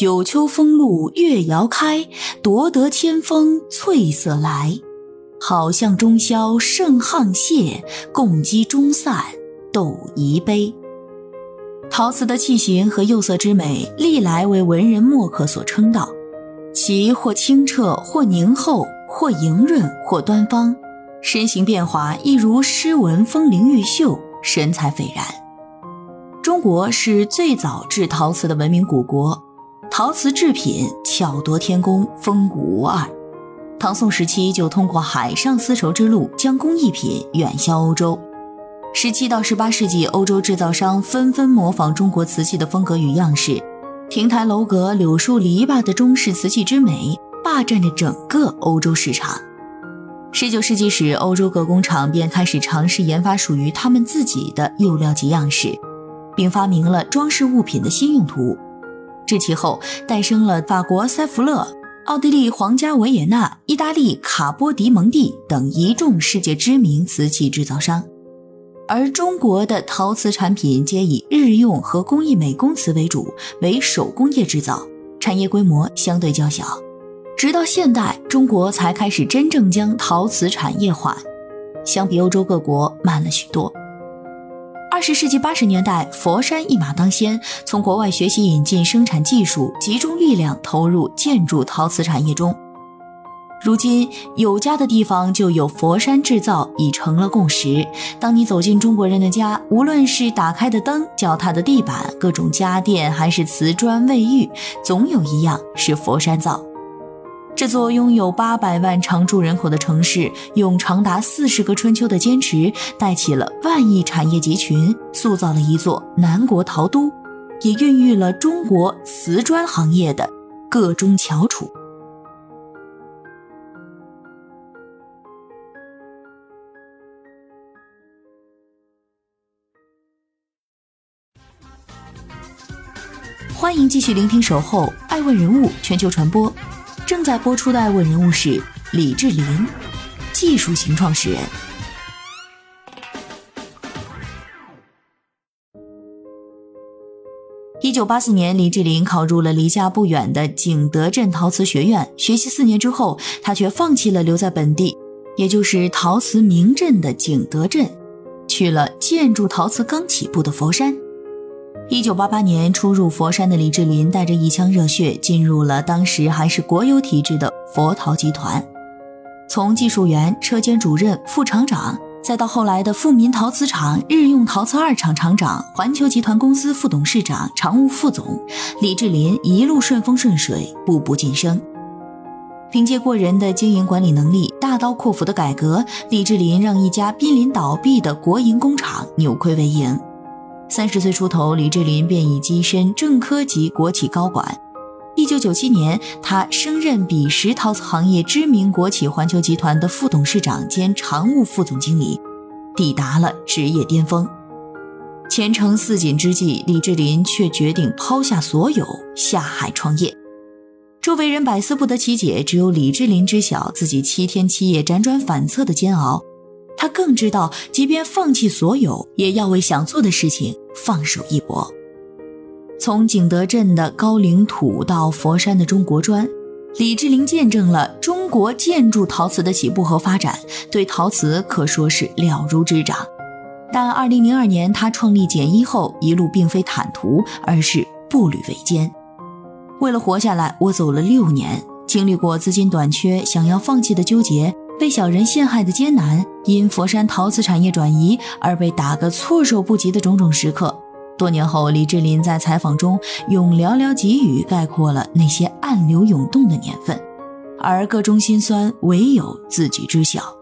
九秋风露月遥开，夺得千峰翠色来。好向中宵盛沆瀣，共击中散斗遗碑。陶瓷的器形和釉色之美，历来为文人墨客所称道。其或清澈，或凝厚，或莹润，或端方，身形变化，一如诗文风灵玉秀，神采斐然。中国是最早制陶瓷的文明古国。陶瓷制品巧夺天工，风骨无二。唐宋时期就通过海上丝绸之路将工艺品远销欧洲。十七到十八世纪，欧洲制造商纷纷模仿中国瓷器的风格与样式，亭台楼阁、柳树篱笆的中式瓷器之美，霸占着整个欧洲市场。十九世纪时，欧洲各工厂便开始尝试研发属于他们自己的釉料及样式，并发明了装饰物品的新用途。至其后，诞生了法国塞弗勒、奥地利皇家维也纳、意大利卡波迪蒙蒂等一众世界知名瓷器制造商，而中国的陶瓷产品皆以日用和工艺美工瓷为主，为手工业制造，产业规模相对较小。直到现代，中国才开始真正将陶瓷产业化，相比欧洲各国慢了许多。二十世纪八十年代，佛山一马当先，从国外学习引进生产技术，集中力量投入建筑陶瓷产业中。如今有家的地方就有佛山制造，已成了共识。当你走进中国人的家，无论是打开的灯、脚踏的地板、各种家电，还是瓷砖、卫浴，总有一样是佛山造。这座拥有八百万常住人口的城市，用长达四十个春秋的坚持，带起了万亿产业集群，塑造了一座南国陶都，也孕育了中国瓷砖行业的各中翘楚。欢迎继续聆听《守候爱问人物全球传播》。正在播出的爱问人物是李志林，技术型创始人。一九八四年，李志林考入了离家不远的景德镇陶瓷学院，学习四年之后，他却放弃了留在本地，也就是陶瓷名镇的景德镇，去了建筑陶瓷刚起步的佛山。一九八八年初入佛山的李志林，带着一腔热血进入了当时还是国有体制的佛陶集团，从技术员、车间主任、副厂长，再到后来的富民陶瓷厂、日用陶瓷二厂厂长、环球集团公司副董事长、常务副总，李志林一路顺风顺水，步步晋升。凭借过人的经营管理能力，大刀阔斧的改革，李志林让一家濒临倒闭的国营工厂扭亏为盈。三十岁出头，李志林便已跻身正科级国企高管。一九九七年，他升任彼时陶瓷行业知名国企环球集团的副董事长兼常务副总经理，抵达了职业巅峰。前程似锦之际，李志林却决定抛下所有，下海创业。周围人百思不得其解，只有李志林知晓自己七天七夜辗转反侧的煎熬。他更知道，即便放弃所有，也要为想做的事情放手一搏。从景德镇的高岭土到佛山的中国砖，李志林见证了中国建筑陶瓷的起步和发展，对陶瓷可说是了如指掌。但2002年他创立简一后，一路并非坦途，而是步履维艰。为了活下来，我走了六年，经历过资金短缺、想要放弃的纠结。被小人陷害的艰难，因佛山陶瓷产业转移而被打个措手不及的种种时刻。多年后，李志林在采访中用寥寥几语概括了那些暗流涌动的年份，而各中心酸，唯有自己知晓。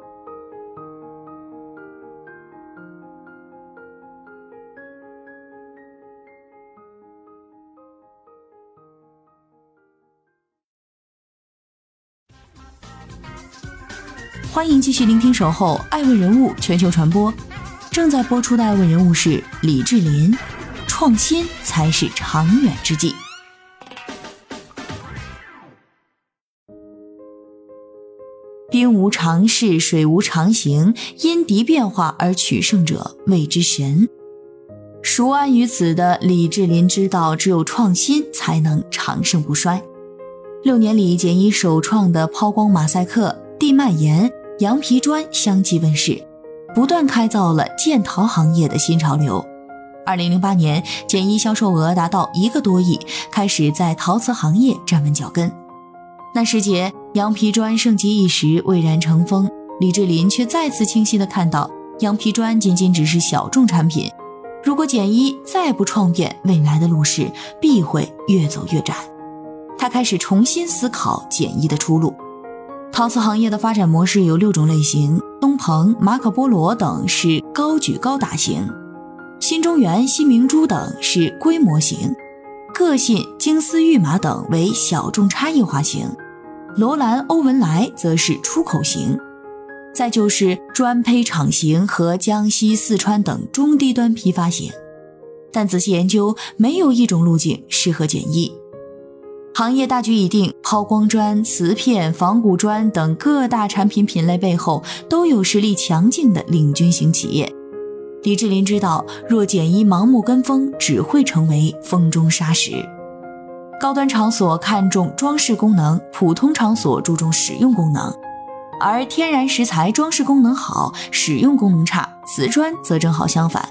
欢迎继续聆听《守候爱问人物全球传播》，正在播出的爱问人物是李志林。创新才是长远之计。兵无常势，水无常形，因敌变化而取胜者谓之神。熟谙于此的李志林知道，只有创新才能长盛不衰。六年里，简易首创的抛光马赛克、地幔岩、羊皮砖相继问世，不断开造了建陶行业的新潮流。二零零八年，简易销售额达到一个多亿，开始在陶瓷行业站稳脚跟。那时节，羊皮砖盛极一时，蔚然成风。李志林却再次清晰地看到，羊皮砖仅仅只是小众产品。如果简一再不创变，未来的路势必会越走越窄。他开始重新思考简易的出路。陶瓷行业的发展模式有六种类型：东鹏、马可波罗等是高举高打型。新中原、新明珠等是规模型，个性、金丝玉马等为小众差异化型，罗兰、欧文莱则是出口型，再就是专胚厂型和江西、四川等中低端批发型。但仔细研究，没有一种路径适合简易。行业大局已定，抛光砖、瓷片、仿古砖等各大产品品类背后，都有实力强劲的领军型企业。李志林知道，若简一盲目跟风，只会成为风中沙石。高端场所看重装饰功能，普通场所注重使用功能。而天然石材装饰功能好，使用功能差，瓷砖则正好相反。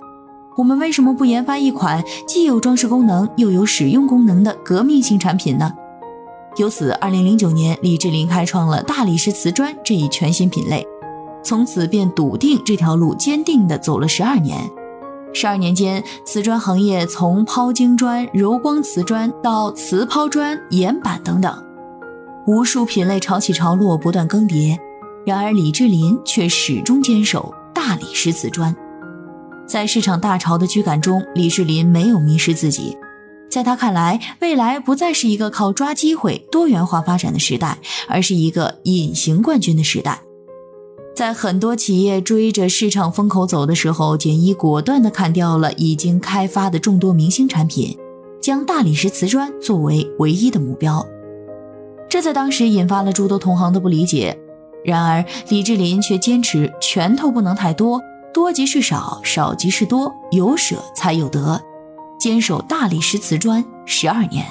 我们为什么不研发一款既有装饰功能又有使用功能的革命性产品呢？由此，二零零九年，李志林开创了大理石瓷砖这一全新品类。从此便笃定这条路，坚定地走了十二年。十二年间，瓷砖行业从抛晶砖、柔光瓷砖到瓷抛砖、岩板等等，无数品类潮起潮落，不断更迭。然而，李志林却始终坚守大理石瓷砖。在市场大潮的驱赶中，李志林没有迷失自己。在他看来，未来不再是一个靠抓机会、多元化发展的时代，而是一个隐形冠军的时代。在很多企业追着市场风口走的时候，简一果断地砍掉了已经开发的众多明星产品，将大理石瓷砖作为唯一的目标。这在当时引发了诸多同行的不理解。然而，李志林却坚持拳头不能太多，多即是少，少即是多，有舍才有得，坚守大理石瓷砖十二年。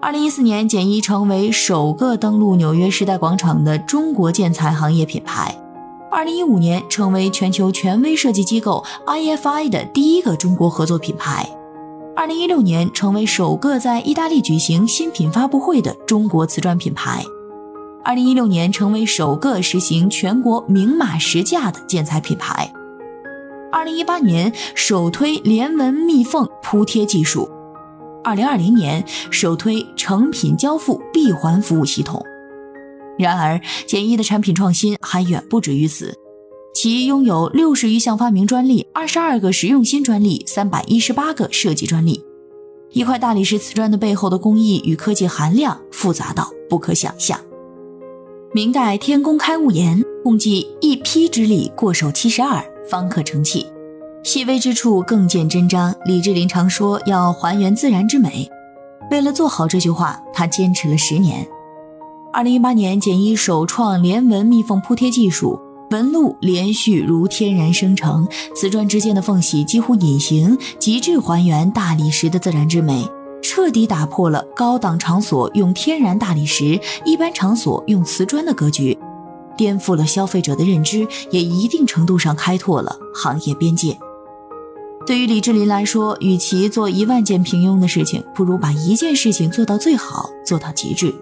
二零一四年，简一成为首个登陆纽约时代广场的中国建材行业品牌。二零一五年，成为全球权威设计机构 IFI 的第一个中国合作品牌。二零一六年，成为首个在意大利举行新品发布会的中国瓷砖品牌。二零一六年，成为首个实行全国明码实价的建材品牌。二零一八年，首推连纹密缝铺贴技术。二零二零年首推成品交付闭环服务系统。然而，简易的产品创新还远不止于此。其拥有六十余项发明专利、二十二个实用新专利、三百一十八个设计专利。一块大理石瓷砖的背后的工艺与科技含量复杂到不可想象。明代天工开物言：“共计一坯之力，过手七十二，方可成器。”细微之处更见真章。李志林常说要还原自然之美，为了做好这句话，他坚持了十年。二零一八年，简一首创连纹密缝铺贴技术，纹路连续如天然生成，瓷砖之间的缝隙几乎隐形，极致还原大理石的自然之美，彻底打破了高档场所用天然大理石，一般场所用瓷砖的格局，颠覆了消费者的认知，也一定程度上开拓了行业边界。对于李志林来说，与其做一万件平庸的事情，不如把一件事情做到最好，做到极致。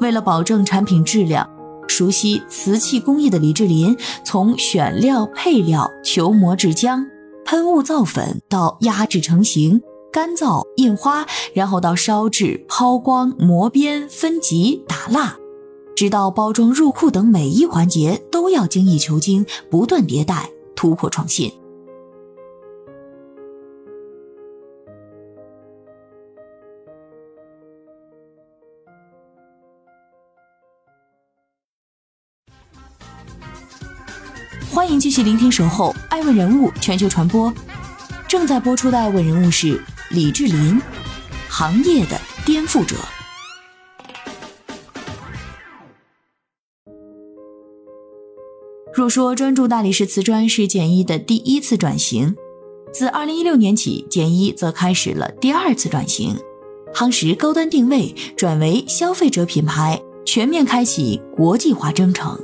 为了保证产品质量，熟悉瓷器工艺的李志林，从选料、配料、球磨制浆、喷雾造粉到压制成型、干燥印花，然后到烧制、抛光、磨边、分级、打蜡，直到包装入库等每一环节，都要精益求精，不断迭代，突破创新。欢迎继续聆听《守候爱问人物全球传播》，正在播出的爱问人物是李志林，行业的颠覆者。若说专注大理石瓷砖是简一的第一次转型，自二零一六年起，简一则开始了第二次转型，夯实高端定位，转为消费者品牌，全面开启国际化征程。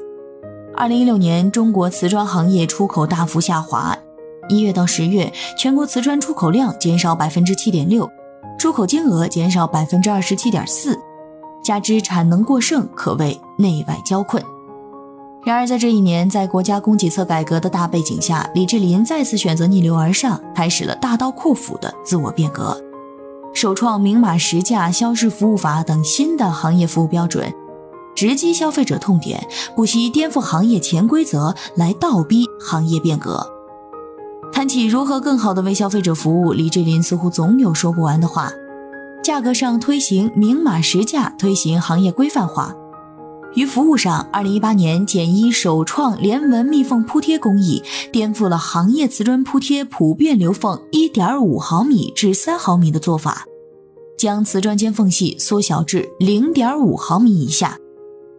二零一六年，中国瓷砖行业出口大幅下滑，一月到十月，全国瓷砖出口量减少百分之七点六，出口金额减少百分之二十七点四，加之产能过剩，可谓内外交困。然而，在这一年，在国家供给侧改革的大背景下，李志林再次选择逆流而上，开始了大刀阔斧的自我变革，首创明码实价消市服务法等新的行业服务标准。直击消费者痛点，不惜颠覆行业潜规则来倒逼行业变革。起如何更好的为消费者服务，李志林似乎总有说不完的话。价格上推行明码实价，推行行业规范化；于服务上，二零一八年简一首创连纹密缝铺贴工艺，颠覆了行业瓷砖铺贴普遍留缝一点五毫米至三毫米的做法，将瓷砖间缝隙缩小至零点五毫米以下。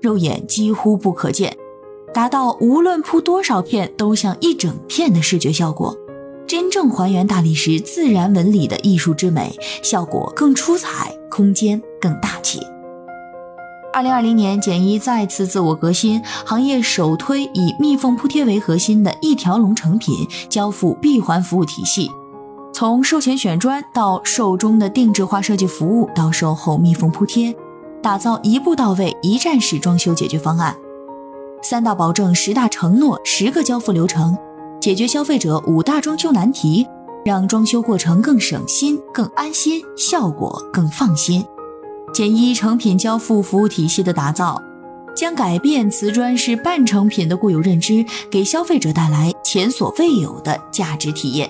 肉眼几乎不可见，达到无论铺多少片都像一整片的视觉效果，真正还原大理石自然纹理的艺术之美，效果更出彩，空间更大气。二零二零年，简一再次自我革新，行业首推以密缝铺贴为核心的一条龙成品交付闭环服务体系，从售前选砖到售中的定制化设计服务，到售后密缝铺贴。打造一步到位、一站式装修解决方案，三大保证、十大承诺、十个交付流程，解决消费者五大装修难题，让装修过程更省心、更安心，效果更放心。简一成品交付服务体系的打造，将改变瓷砖是半成品的固有认知，给消费者带来前所未有的价值体验。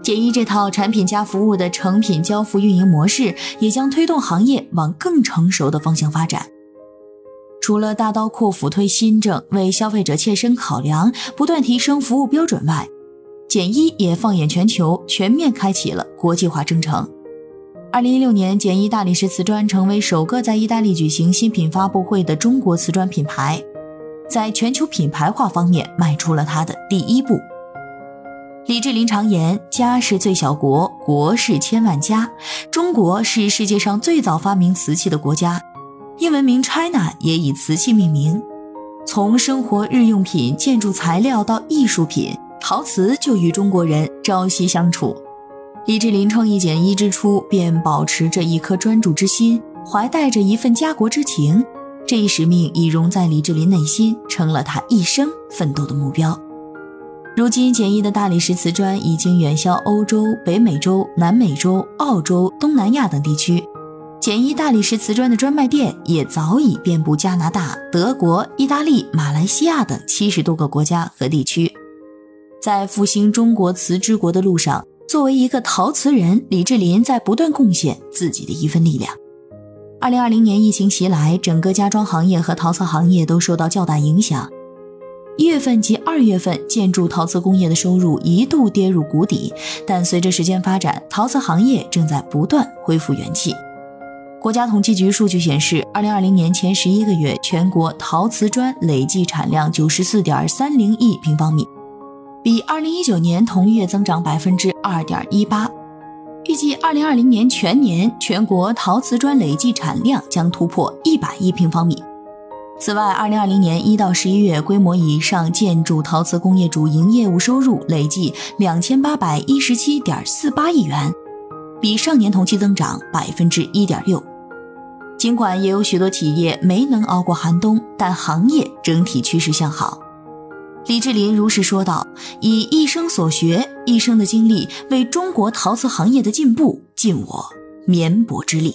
简一这套产品加服务的成品交付运营模式，也将推动行业往更成熟的方向发展。除了大刀阔斧推新政，为消费者切身考量，不断提升服务标准外，简一也放眼全球，全面开启了国际化征程。二零一六年，简一大理石瓷砖成为首个在意大利举行新品发布会的中国瓷砖品牌，在全球品牌化方面迈出了它的第一步。李志林常言：“家是最小国，国是千万家。”中国是世界上最早发明瓷器的国家，英文名 China 也以瓷器命名。从生活日用品、建筑材料到艺术品，陶瓷就与中国人朝夕相处。李志林创意简一之初，便保持着一颗专注之心，怀带着一份家国之情。这一使命已融在李志林内心，成了他一生奋斗的目标。如今，简易的大理石瓷砖已经远销欧洲、北美洲、南美洲、澳洲、东南亚等地区。简易大理石瓷砖的专卖店也早已遍布加拿大、德国、意大利、马来西亚等七十多个国家和地区。在复兴中国瓷之国的路上，作为一个陶瓷人，李志林在不断贡献自己的一份力量。二零二零年疫情袭来，整个家装行业和陶瓷行业都受到较大影响。一月份及二月份，建筑陶瓷工业的收入一度跌入谷底，但随着时间发展，陶瓷行业正在不断恢复元气。国家统计局数据显示，二零二零年前十一个月，全国陶瓷砖累计产量九十四点三零亿平方米，比二零一九年同月增长百分之二点一八。预计二零二零年全年，全国陶瓷砖累计产量将突破一百亿平方米。此外，二零二零年一到十一月，规模以上建筑陶瓷工业主营业务收入累计两千八百一十七点四八亿元，比上年同期增长百分之一点六。尽管也有许多企业没能熬过寒冬，但行业整体趋势向好。李志林如是说道：“以一生所学、一生的经历，为中国陶瓷行业的进步尽我绵薄之力。”